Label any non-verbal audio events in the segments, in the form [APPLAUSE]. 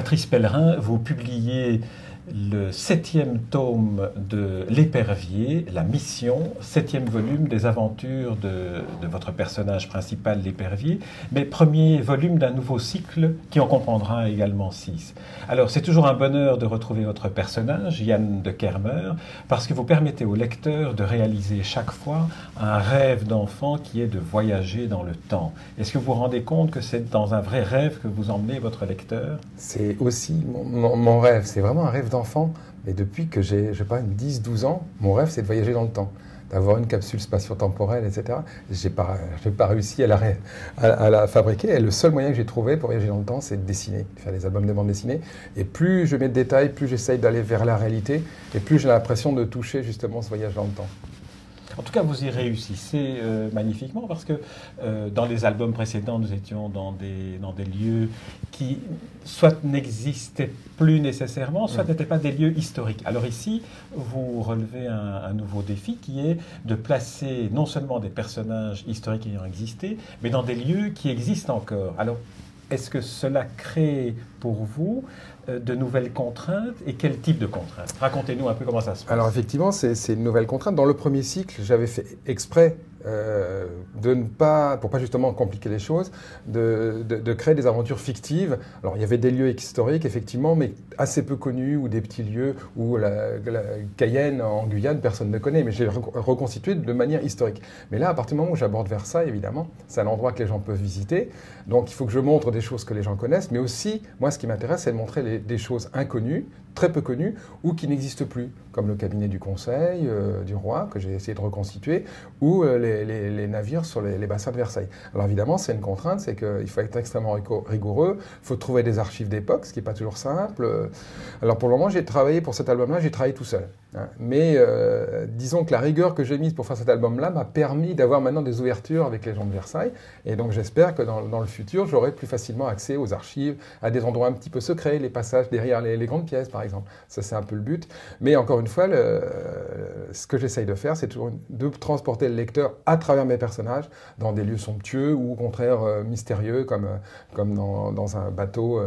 Patrice Pellerin, vous publiez le septième tome de L'épervier, La Mission, septième volume des aventures de, votre personnage principal, l'épervier, mais premier volume d'un nouveau cycle qui en comprendra également six. Alors c'est toujours un bonheur de retrouver votre personnage, Yann de Kermer, parce que vous permettez au lecteur de réaliser chaque fois un rêve d'enfant qui est de voyager dans le temps. Est-ce que vous vous rendez compte que c'est dans un vrai rêve que vous emmenez votre lecteur? C'est aussi mon, mon rêve, c'est vraiment un rêve d'enfant enfant, mais depuis que j'ai, je sais pas, 10-12 ans, mon rêve, c'est de voyager dans le temps, d'avoir une capsule spatio-temporelle, etc. Je n'ai pas, pas réussi à la, à, la fabriquer. Et le seul moyen que j'ai trouvé pour voyager dans le temps, c'est de dessiner, de faire des albums de bande dessinée. Et plus je mets de détails, plus j'essaye d'aller vers la réalité, et plus j'ai l'impression de toucher justement ce voyage dans le temps. En tout cas, vous y réussissez euh, magnifiquement parce que euh, dans les albums précédents, nous étions dans des, dans des lieux qui soit n'existaient plus nécessairement, soit mm. n'étaient pas des lieux historiques. Alors ici, vous relevez un, nouveau défi qui est de placer non seulement des personnages historiques ayant existé, mais dans des lieux qui existent encore. Alors, est-ce que cela crée pour vous de nouvelles contraintes et quel type de contraintes? Racontez-nous un peu comment ça se passe. Alors effectivement, c'est une nouvelle contrainte. Dans le premier cycle, j'avais fait exprès euh, de ne pas, pour pas justement compliquer les choses, de, de, créer des aventures fictives. Alors il y avait des lieux historiques effectivement, mais assez peu connus ou des petits lieux où la, Cayenne en Guyane personne ne connaît, mais j'ai reconstitué de manière historique. Mais là, à partir du moment où j'aborde Versailles, évidemment, c'est un endroit que les gens peuvent visiter, donc il faut que je montre des choses que les gens connaissent, mais aussi moi ce qui m'intéresse, c'est de montrer des choses inconnues, très peu connues ou qui n'existent plus, comme le cabinet du Conseil euh, du roi que j'ai essayé de reconstituer, ou euh, les, navires sur les, bassins de Versailles. Alors évidemment, c'est une contrainte, c'est qu'il faut être extrêmement rigoureux, il faut trouver des archives d'époque, ce qui n'est pas toujours simple. Alors pour le moment, j'ai travaillé pour cet album-là, j'ai travaillé tout seul. Hein. Mais euh, disons que la rigueur que j'ai mise pour faire cet album-là m'a permis d'avoir maintenant des ouvertures avec les gens de Versailles. Et donc j'espère que dans, le futur, j'aurai plus facilement accès aux archives, à des endroits un petit peu secrets, les passages derrière les, grandes pièces, par exemple. Ça, c'est un peu le but. Mais encore une fois, ce que j'essaye de faire, c'est toujours de transporter le lecteur à travers mes personnages dans des lieux somptueux ou au contraire euh, mystérieux, comme, euh, comme dans, dans, un bateau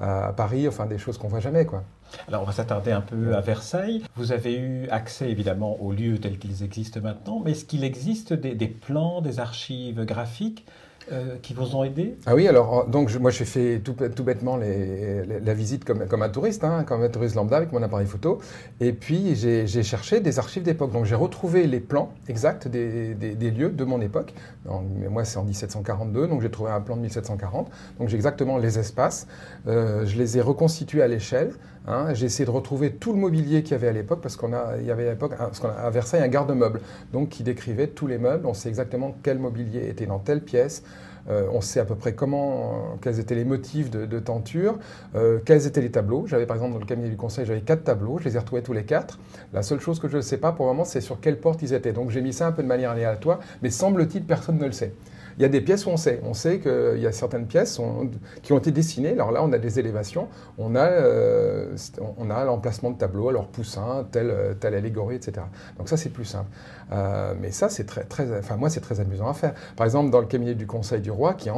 à Paris, enfin des choses qu'on voit jamais, quoi. Alors on va s'attarder un peu à Versailles. Vous avez eu accès évidemment aux lieux tels qu'ils existent maintenant, mais est-ce qu'il existe des, plans, des archives graphiques euh, qui vous ont aidé? Ah oui, alors donc moi j'ai fait tout, bêtement la visite comme, un touriste, hein, comme un touriste lambda avec mon appareil photo, et puis j'ai cherché des archives d'époque. Donc j'ai retrouvé les plans exacts des, lieux de mon époque. moi c'est en 1742, donc j'ai trouvé un plan de 1740. Donc j'ai exactement les espaces. Euh, je les ai reconstitués à l'échelle. Hein. J'ai essayé de retrouver tout le mobilier qu'il y avait à l'époque, parce qu'on a, y avait à l'époque, à Versailles, un garde-meuble, donc qui décrivait tous les meubles. On sait exactement quel mobilier était dans telle pièce. Euh, on sait à peu près comment, quels étaient les motifs de, tenture, euh, quels étaient les tableaux. J'avais par exemple dans le cabinet du conseil, j'avais quatre tableaux, je les ai retrouvés tous les quatre. La seule chose que je ne sais pas pour le moment, c'est sur quelle porte ils étaient. Donc j'ai mis ça un peu de manière aléatoire, mais semble-t-il, personne ne le sait. Il y a des pièces où on sait. On sait qu'il y a certaines pièces qui ont été dessinées. Alors là, on a des élévations. On a, euh, l'emplacement de tableaux, alors poussin, telle, telle allégorie, etc. Donc ça, c'est plus simple. Euh, mais ça, c'est très, très, enfin moi, c'est très amusant à faire. Par exemple, dans le cabinet du Conseil du roi, qui,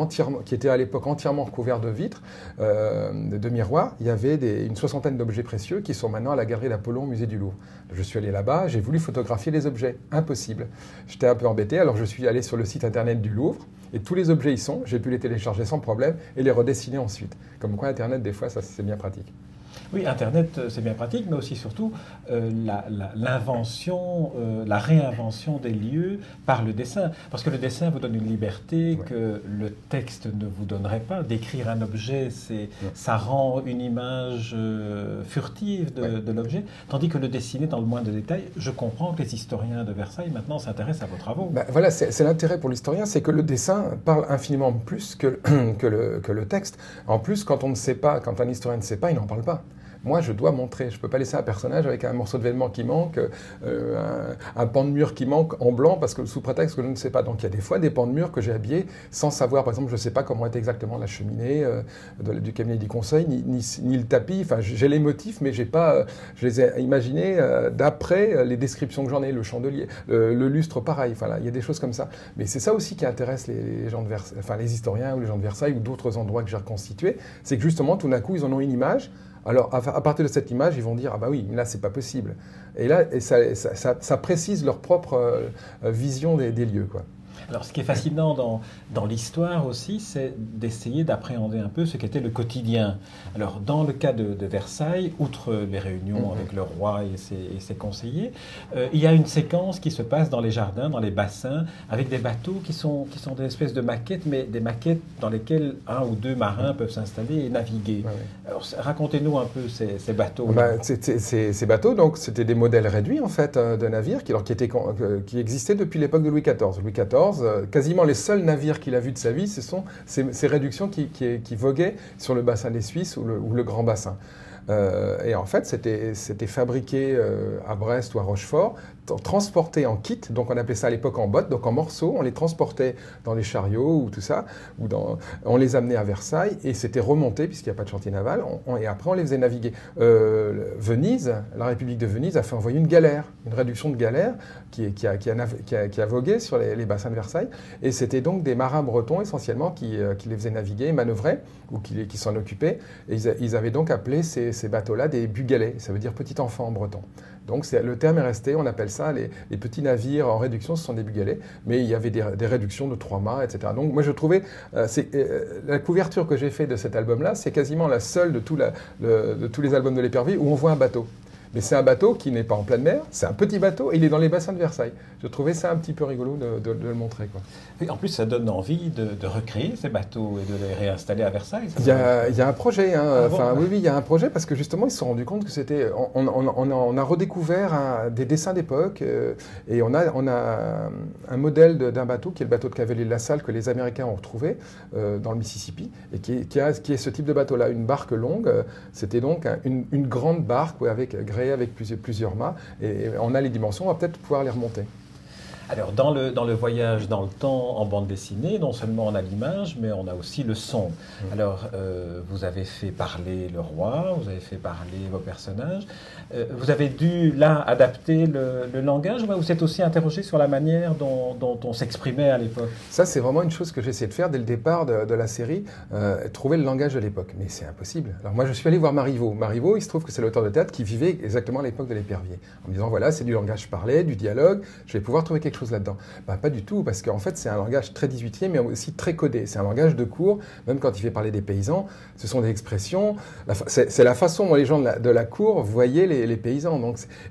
était à l'époque entièrement couvert de vitres, euh, de miroirs, il y avait une soixantaine d'objets précieux qui sont maintenant à la galerie d'Apollon au musée du Louvre. Je suis allé là-bas, j'ai voulu photographier les objets. Impossible. J'étais un peu embêté, alors je suis allé sur le site internet du Louvre et tous les objets y sont. J'ai pu les télécharger sans problème et les redessiner ensuite. Comme quoi, Internet, des fois, ça c'est bien pratique. Oui, Internet, euh, c'est bien pratique, mais aussi surtout euh, l'invention, euh, la, réinvention des lieux par le dessin. Parce que le dessin vous donne une liberté que le texte ne vous donnerait pas. D'écrire un objet, c'est, ça rend une image furtive de, l'objet, tandis que le dessiner dans le moindre détail, je comprends que les historiens de Versailles maintenant s'intéressent à vos travaux. Ben, voilà, c'est l'intérêt pour l'historien, c'est que le dessin parle infiniment plus que, [CLEARS THROAT] que, le, que le texte. En plus, quand on ne sait pas, quand un historien ne sait pas, il n'en parle pas. Moi, je dois montrer. Je ne peux pas laisser un personnage avec un morceau de vêtement qui manque, euh, un, pan de mur qui manque en blanc, parce que sous prétexte que je ne sais pas. Donc il y a des fois des pans de mur que j'ai habillés sans savoir. Par exemple, je ne sais pas comment est exactement la cheminée euh, du cabinet du conseil, ni, ni, le tapis. Enfin, j'ai les motifs, mais j'ai pas, je les ai imaginés d'après les descriptions que j'en ai, le chandelier, le lustre, pareil. Enfin, il y a des choses comme ça. Mais c'est ça aussi qui intéresse les, gens de enfin, les historiens ou les gens de Versailles ou d'autres endroits que j'ai reconstitués. C'est que justement, tout d'un coup, ils en ont une image. Alors, à, partir de cette image, ils vont dire Ah, bah oui, là, c'est pas possible. Et là, ça, précise leur propre euh, vision des, des lieux. Quoi. Alors, ce qui est fascinant dans, dans l'histoire aussi, c'est d'essayer d'appréhender un peu ce qu'était le quotidien. Alors, dans le cas de, Versailles, outre les réunions mhm. avec le roi et ses, conseillers, euh, il y a une séquence qui se passe dans les jardins, dans les bassins, avec des bateaux qui sont, qui sont des espèces de maquettes, mais des maquettes dans lesquelles un ou deux marins peuvent s'installer et naviguer. Alors, racontez-nous un peu ces, ces bateaux. Bah, ces bateaux, donc, c'était des modèles réduits, en fait, euh, de navires qui, alors, qui, étaient, qui existaient depuis l'époque de Louis XIV. Louis XIV euh, quasiment les seuls navires qu'il a vus de sa vie, ce sont ces, réductions qui, voguaient sur le bassin des Suisses ou le Grand Bassin. Euh, et en fait, c'était fabriqué euh, à Brest ou à Rochefort, transporté en kit, donc on appelait ça à l'époque en bottes, donc en morceaux, on les transportait dans les chariots ou tout ça, ou on les amenait à Versailles, et c'était remonté, puisqu'il n'y a pas de chantier naval, et après on les faisait naviguer. Euh, Venise, la République de Venise a fait envoyer une galère, une réduction de galère qui, a, vogué sur les, bassins de Versailles, et c'était donc des marins bretons essentiellement qui, les faisaient naviguer, manœuvrer, ou qui, s'en occupaient, et ils, avaient donc appelé ces ces bateaux-là des bugalais, ça veut dire petit enfant en breton. Donc le terme est resté, on appelle ça les, petits navires en réduction, ce sont des bugalets, mais il y avait des, réductions de trois mâts, etc. Donc moi je trouvais, euh, euh, la couverture que j'ai faite de cet album-là, c'est quasiment la seule de, de tous les albums de l'épervier où on voit un bateau. Mais c'est un bateau qui n'est pas en pleine mer, c'est un petit bateau et il est dans les bassins de Versailles. Je trouvais ça un petit peu rigolo de, le montrer. Quoi. Et en plus, ça donne envie de, recréer ces bateaux et de les réinstaller à Versailles. Il y, a, un projet, hein. ah enfin, oui, oui, il y a un projet parce que justement, ils se sont rendus compte que c'était. On, a, redécouvert des dessins d'époque euh, et on a, on a un modèle d'un bateau qui est le bateau de cavalier de la Salle que les Américains ont retrouvé euh, dans le Mississippi et qui, qui, a, qui est ce type de bateau-là, une barque longue. C'était donc une, grande barque avec avec plusieurs, plusieurs mâts. Et on a les dimensions, on va peut-être pouvoir les remonter. Alors, dans le, dans le voyage dans le temps en bande dessinée, non seulement on a l'image, mais on a aussi le son. Mm. Alors, euh, vous avez fait parler le roi, vous avez fait parler vos personnages. Euh, vous avez dû, là, adapter le, langage, ou vous êtes aussi interrogé sur la manière dont, dont on s'exprimait à l'époque Ça, c'est vraiment une chose que j'ai essayé de faire dès le départ de, la série, euh, trouver le langage de l'époque. Mais c'est impossible. Alors, moi, je suis allé voir Marivaux. Marivaux, il se trouve que c'est l'auteur de théâtre qui vivait exactement à l'époque de l'épervier. En me disant, voilà, c'est du langage parlé, du dialogue, je vais pouvoir trouver quelque chose là-dedans bah, Pas du tout, parce qu'en fait, c'est un langage très 18e, mais aussi très codé. C'est un langage de cours, même quand il fait parler des paysans, ce sont des expressions. C'est la façon dont les gens de la, cour voyaient les, paysans.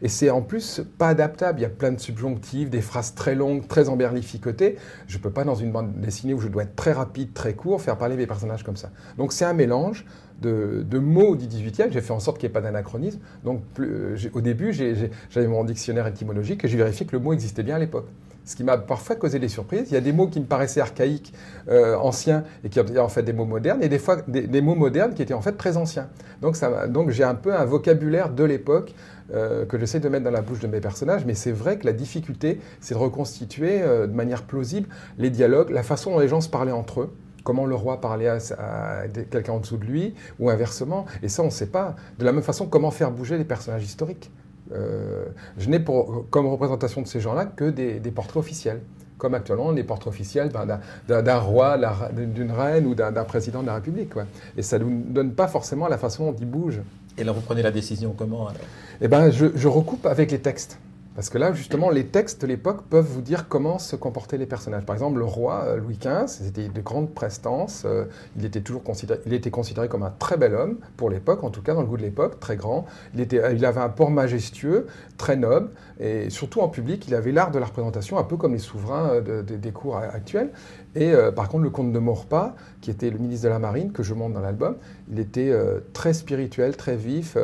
Et c'est en plus pas adaptable. Il y a plein de subjonctifs, des phrases très longues, très emberlificotées. Je ne peux pas, dans une bande dessinée où je dois être très rapide, très court, faire parler mes personnages comme ça. Donc, c'est un mélange de, mots du 18e. J'ai fait en sorte qu'il n'y ait pas d'anachronisme. Donc, euh, au début, j'avais mon dictionnaire étymologique et j'ai vérifié que le mot existait bien à l'époque ce qui m'a parfois causé des surprises. Il y a des mots qui me paraissaient archaïques, euh, anciens, et qui étaient en fait des mots modernes, et des fois des, mots modernes qui étaient en fait très anciens. Donc, j'ai un peu un vocabulaire de l'époque euh, que j'essaie de mettre dans la bouche de mes personnages, mais c'est vrai que la difficulté, c'est de reconstituer de manière plausible les dialogues, la façon dont les gens se parlaient entre eux comment le roi parlait à, quelqu'un en dessous de lui, ou inversement. Et ça, on ne sait pas. De la même façon, comment faire bouger les personnages historiques. Euh, je n'ai comme représentation de ces gens-là que des, portraits officiels comme actuellement les portraits officiels ben, d'un roi, d'une reine ou d'un président de la République. Et ça ne nous donne pas forcément la façon dont ils bougent. Et là, vous prenez la décision comment alors? Eh ben, je, recoupe avec les textes. Parce que là, justement, les textes de l'époque peuvent vous dire comment se comportaient les personnages. Par exemple, le roi euh, Louis XV, c'était de grande prestance. Euh, il était toujours considéré, il était considéré comme un très bel homme pour l'époque, en tout cas dans le goût de l'époque, très grand. Il, était, il avait un port majestueux, très noble, et surtout en public, il avait l'art de la représentation, un peu comme les souverains euh, des cours actuels. Et par contre, le comte de Maurepas, qui était le ministre de la Marine, que je montre dans l'album, il était très spirituel, très vif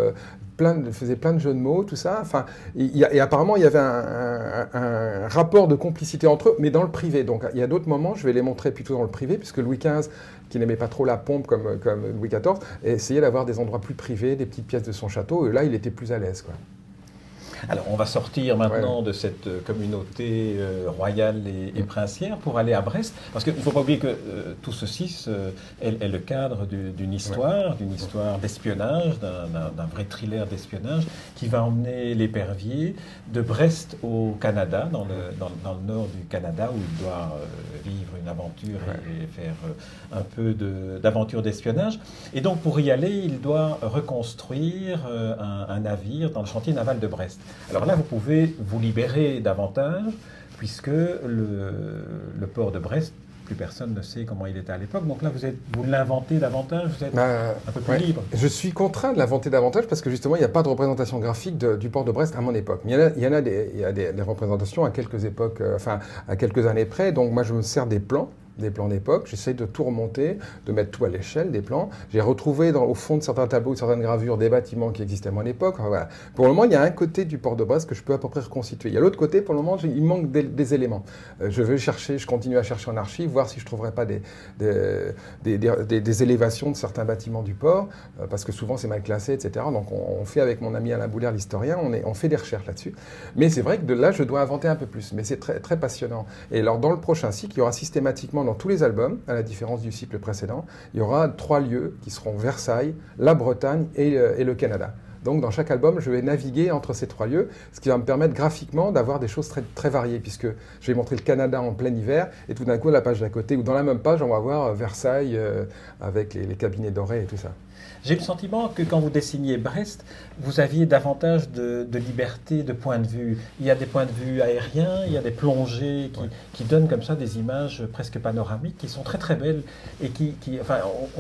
plein faisait plein de jeux de mots, tout ça. Et apparemment, il y avait un, rapport de complicité entre eux, mais dans le privé. Donc, il y a d'autres moments, je vais les montrer plutôt dans le privé, puisque Louis XV, qui n'aimait pas trop la pompe comme, Louis XIV, essayait d'avoir des endroits plus privés, des petites pièces de son château, et là, il était plus à l'aise. Alors, on va sortir maintenant de cette euh, communauté euh, royale et, princière pour aller à Brest, parce qu'il ne faut pas oublier que euh, tout ceci est, le cadre d'une histoire, d'une histoire d'espionnage, d'un vrai thriller d'espionnage, qui va emmener l'épervier de Brest au Canada, dans le, dans, le, nord du Canada, où il doit vivre une aventure et, faire un peu d'aventure d'espionnage. Et donc, pour y aller, il doit reconstruire un, un navire dans le chantier naval de Brest. Alors là, vous pouvez vous libérer davantage, puisque le, port de Brest plus personne ne sait comment il était à l'époque. Donc là, vous, êtes, vous l'inventez davantage, vous êtes bah, un peu plus libre. Je suis contraint de l'inventer davantage parce que justement, il n'y a pas de représentation graphique du port de Brest à mon époque. Mais il y en a, des, il y a des, représentations à quelques époques, euh, enfin à quelques années près. Donc moi, je me sers des plans des plans d'époque. J'essaye de tout remonter, de mettre tout à l'échelle des plans. J'ai retrouvé au fond de certains tableaux, certaines gravures, des bâtiments qui existaient à mon époque. Pour le moment, il y a un côté du port de Brest que je peux à peu près reconstituer. Il y a l'autre côté, pour le moment, il manque des, éléments. Euh, je veux chercher, je continue à chercher en archive, voir si je ne trouverais pas des, des, élévations de certains bâtiments du port, euh, parce que souvent c'est mal classé, etc. Donc on, fait avec mon ami Alain Boulaire, l'historien, on, on fait des recherches là-dessus. Mais c'est vrai que de là, je dois inventer un peu plus. Mais c'est très, très passionnant. Et alors, dans le prochain cycle, il y aura systématiquement dans tous les albums, à la différence du cycle précédent, il y aura trois lieux qui seront Versailles, la Bretagne et, euh, le Canada. Donc dans chaque album, je vais naviguer entre ces trois lieux, ce qui va me permettre graphiquement d'avoir des choses très, très variées, puisque je vais montrer le Canada en plein hiver, et tout d'un coup, la page d'à côté, ou dans la même page, on va voir euh, Versailles euh, avec les cabinets dorés et tout ça. J'ai le sentiment que quand vous dessiniez Brest, vous aviez davantage de, liberté de point de vue. Il y a des points de vue aériens, il y a des plongées qui, donnent comme ça des images presque panoramiques qui sont très très belles et qui, enfin,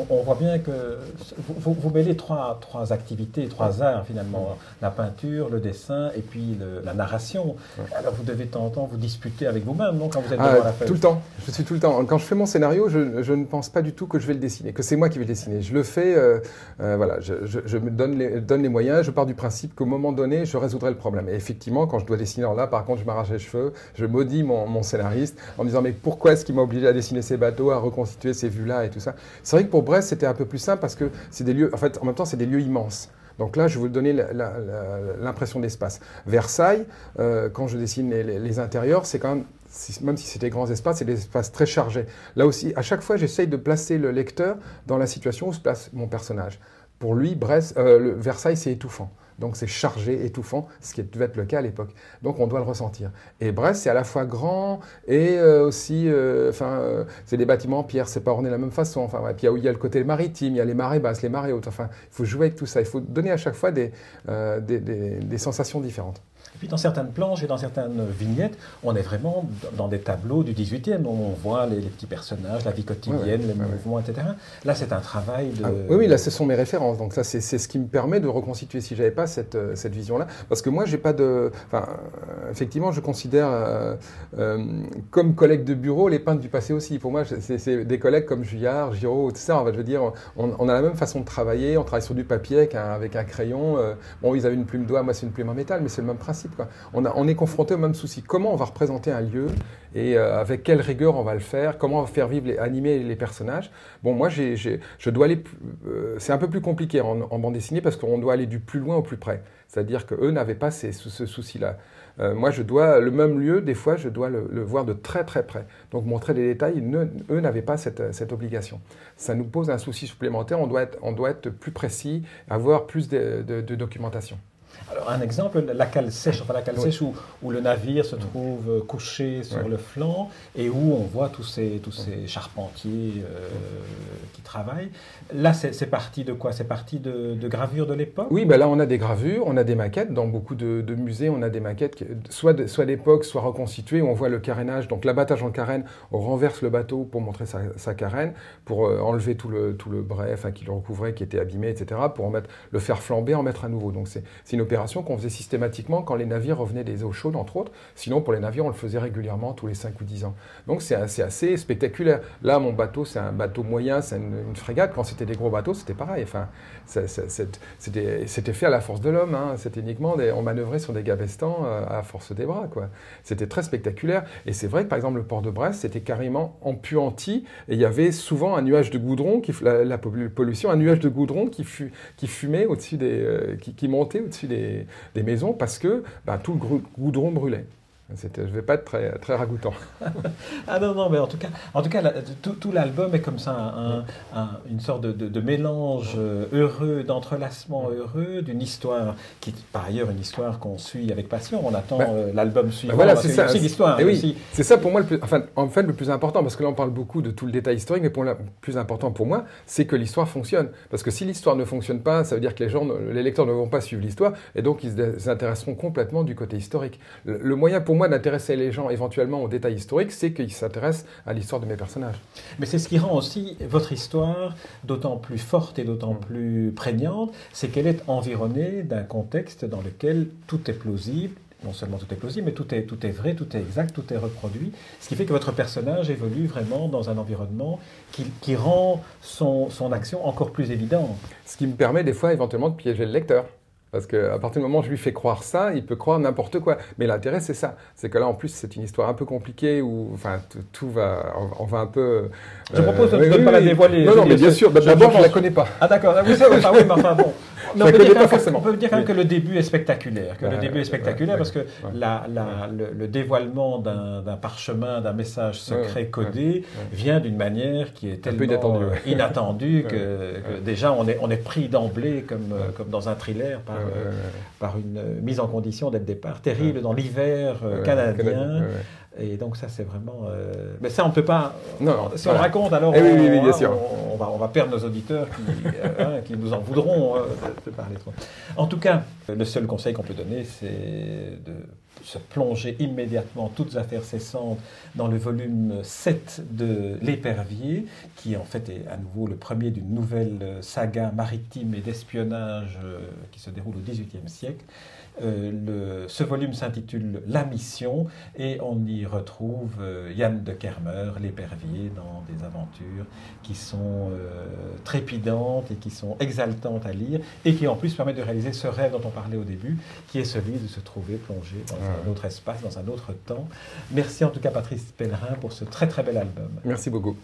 on, voit bien que vous, vous, mêlez trois, trois activités, trois finalement, la peinture, le dessin et puis la narration. Alors vous devez de temps en temps vous disputer avec vous-même, non, quand vous êtes ah, devant la Tout le temps. Je suis tout le temps. Quand je fais mon scénario, je, ne pense pas du tout que je vais le dessiner, que c'est moi qui vais le dessiner. Je le fais. Euh, euh, voilà, je, me donne les, donne les, moyens, je pars du principe qu'au moment donné, je résoudrai le problème. Et effectivement, quand je dois dessiner, là, par contre, je m'arrache les cheveux, je maudis mon, scénariste en me disant, mais pourquoi est-ce qu'il m'a obligé à dessiner ces bateaux, à reconstituer ces vues-là et tout ça? C'est vrai que pour Brest, c'était un peu plus simple parce que c'est des lieux, en fait, en même temps, c'est des lieux immenses. Donc là, je vais vous donner l'impression d'espace. Versailles, euh, quand je dessine les intérieurs, c'est quand même même si c'est des grands espaces, c'est des espaces très chargés. Là aussi, à chaque fois, j'essaye de placer le lecteur dans la situation où se place mon personnage. Pour lui, euh, le Versailles, c'est étouffant. Donc c'est chargé, étouffant, ce qui devait être le cas à l'époque. Donc on doit le ressentir. Et Brest, c'est à la fois grand et euh, aussi, euh, enfin, c'est des bâtiments en pierre, c'est pas orné de la même façon. Enfin, puis il y a le côté maritime, il y a les marées basses, les marées hautes. Enfin, il faut jouer avec tout ça. Il faut donner à chaque fois des sensations différentes. Et puis dans certaines planches et dans certaines vignettes, on est vraiment dans des tableaux du 18e, où on voit les, petits personnages, la vie quotidienne, les mouvements, etc. Là, c'est un travail de... Ah, oui, oui, là, ce sont mes références. Donc ça, c'est ce qui me permet de reconstituer, si j'avais pas cette, euh, cette vision-là. Parce que moi, j'ai pas de... Enfin, euh, effectivement, je considère euh, comme collègues de bureau les peintres du passé aussi. Pour moi, c'est des collègues comme Juillard, Giraud, tout ça. je veux dire, on, a la même façon de travailler. On travaille sur du papier avec un, avec un crayon. bon, ils avaient une plume d'oie, moi, c'est une plume en métal, mais c'est le même principe. On, est confronté au même souci. Comment on va représenter un lieu et euh, avec quelle rigueur on va le faire? Comment on va faire vivre, les, animer les personnages? Bon, moi, je dois aller. Euh, c'est un peu plus compliqué en, bande dessinée parce qu'on doit aller du plus loin au plus près. C'est-à-dire qu'eux n'avaient pas ce souci-là. Euh, moi, je dois, le même lieu, des fois, je dois le, voir de très très près. Donc, montrer des détails, eux n'avaient pas cette, obligation. Ça nous pose un souci supplémentaire, on doit être plus précis, avoir plus de documentation. Alors, un exemple, la cale sèche, enfin la cale sèche où, où, le navire se trouve euh, couché sur le flanc et où on voit tous ces, tous ces charpentiers euh, qui travaillent. Là, c'est parti de quoi? C'est parti de, de, gravures de l'époque? Oui, ben là, on a des gravures, on a des maquettes. Dans beaucoup de, musées, on a des maquettes, soit, soit d'époque, soit reconstituées. On voit le carénage, donc l'abattage en carène, on renverse le bateau pour montrer sa, sa carène, pour euh, enlever tout le, tout le bret qui le recouvrait, qui était abîmé, etc., pour en mettre, le faire flamber, en mettre à nouveau. Donc, c'est une opération qu'on faisait systématiquement quand les navires revenaient des eaux chaudes, entre autres. Sinon, pour les navires, on le faisait régulièrement tous les 5 ou 10 ans. Donc c'est assez, spectaculaire. Là, mon bateau, c'est un bateau moyen, c'est une, frégate. Quand c'était des gros bateaux, c'était pareil. Enfin, c'était fait à la force de l'homme. Hein. C'était uniquement, des, on manœuvrait sur des gabestans euh, à force des bras. C'était très spectaculaire. Et c'est vrai que, par exemple, le port de Brest, c'était carrément empuanti. Et il y avait souvent un nuage de goudron, qui, la, pollution, un nuage de goudron qui, qui fumait au-dessus des, euh, qui, montait au-dessus des, maisons parce que bah, tout le goudron brûlait. Je ne vais pas être très, très ragoûtant. [LAUGHS] ah non, non, mais en tout cas, en tout cas tout, l'album est comme ça, une sorte de, mélange euh, heureux, d'entrelacement heureux, d'une histoire qui est par ailleurs une histoire qu'on suit avec passion. On attend ben, euh, l'album suivant. Ben voilà, c'est ça. l'histoire. Eh oui, c'est ça pour moi, le plus, enfin, en fait, le plus important, parce que là, on parle beaucoup de tout le détail historique, mais pour le plus important pour moi, c'est que l'histoire fonctionne. Parce que si l'histoire ne fonctionne pas, ça veut dire que les, gens, les lecteurs ne vont pas suivre l'histoire, et donc ils s'intéresseront complètement du côté historique. le moyen pour moi d'intéresser les gens éventuellement aux détails historiques, c'est qu'ils s'intéressent à l'histoire de mes personnages. Mais c'est ce qui rend aussi votre histoire d'autant plus forte et d'autant plus prégnante, c'est qu'elle est environnée d'un contexte dans lequel tout est plausible, non seulement tout est plausible, mais tout est, tout est vrai, tout est exact, tout est reproduit. Ce qui fait que votre personnage évolue vraiment dans un environnement qui, qui rend son, son, action encore plus évidente. Ce qui me permet des fois éventuellement de piéger le lecteur. Parce qu'à partir du moment où je lui fais croire ça, il peut croire n'importe quoi. Mais l'intérêt, c'est ça. C'est que là, en plus, c'est une histoire un peu compliquée où enfin, tout va. On, va un peu. Je propose de ne pas la dévoiler. Non, non, mais bien sûr. D'abord, je ne la connais pas. Ah, d'accord. Ah, oui, mais enfin bon. On, peut pas forcément. on peut dire quand même que le début est spectaculaire. Que le début est spectaculaire parce que la, la, le, dévoilement d'un parchemin, d'un message secret codé vient d'une manière qui est tellement inattendue [LAUGHS] que, déjà on est, on est pris d'emblée comme, comme dans un thriller par, par une mise en condition dès le départ. Terrible dans l'hiver euh, canadien. Et donc ça, c'est vraiment... Euh, mais ça, on ne peut pas... Non, si on raconte, alors eh on, on, va, on, va, perdre nos auditeurs qui, euh, hein, qui nous en voudront hein, de, parler trop. En tout cas, le seul conseil qu'on peut donner, c'est de se plonger immédiatement, toutes affaires cessantes, dans le volume 7 de L'Épervier, qui en fait est à nouveau le premier d'une nouvelle saga maritime et d'espionnage qui se déroule au XVIIIe siècle. Euh, le, ce volume s'intitule La Mission et on y retrouve euh, Yann de Kermer, l'épervier, dans des aventures qui sont euh, trépidantes et qui sont exaltantes à lire et qui en plus permettent de réaliser ce rêve dont on parlait au début, qui est celui de se trouver plongé dans un autre espace, dans un autre temps. Merci en tout cas Patrice Pellerin pour ce très très bel album. Merci beaucoup.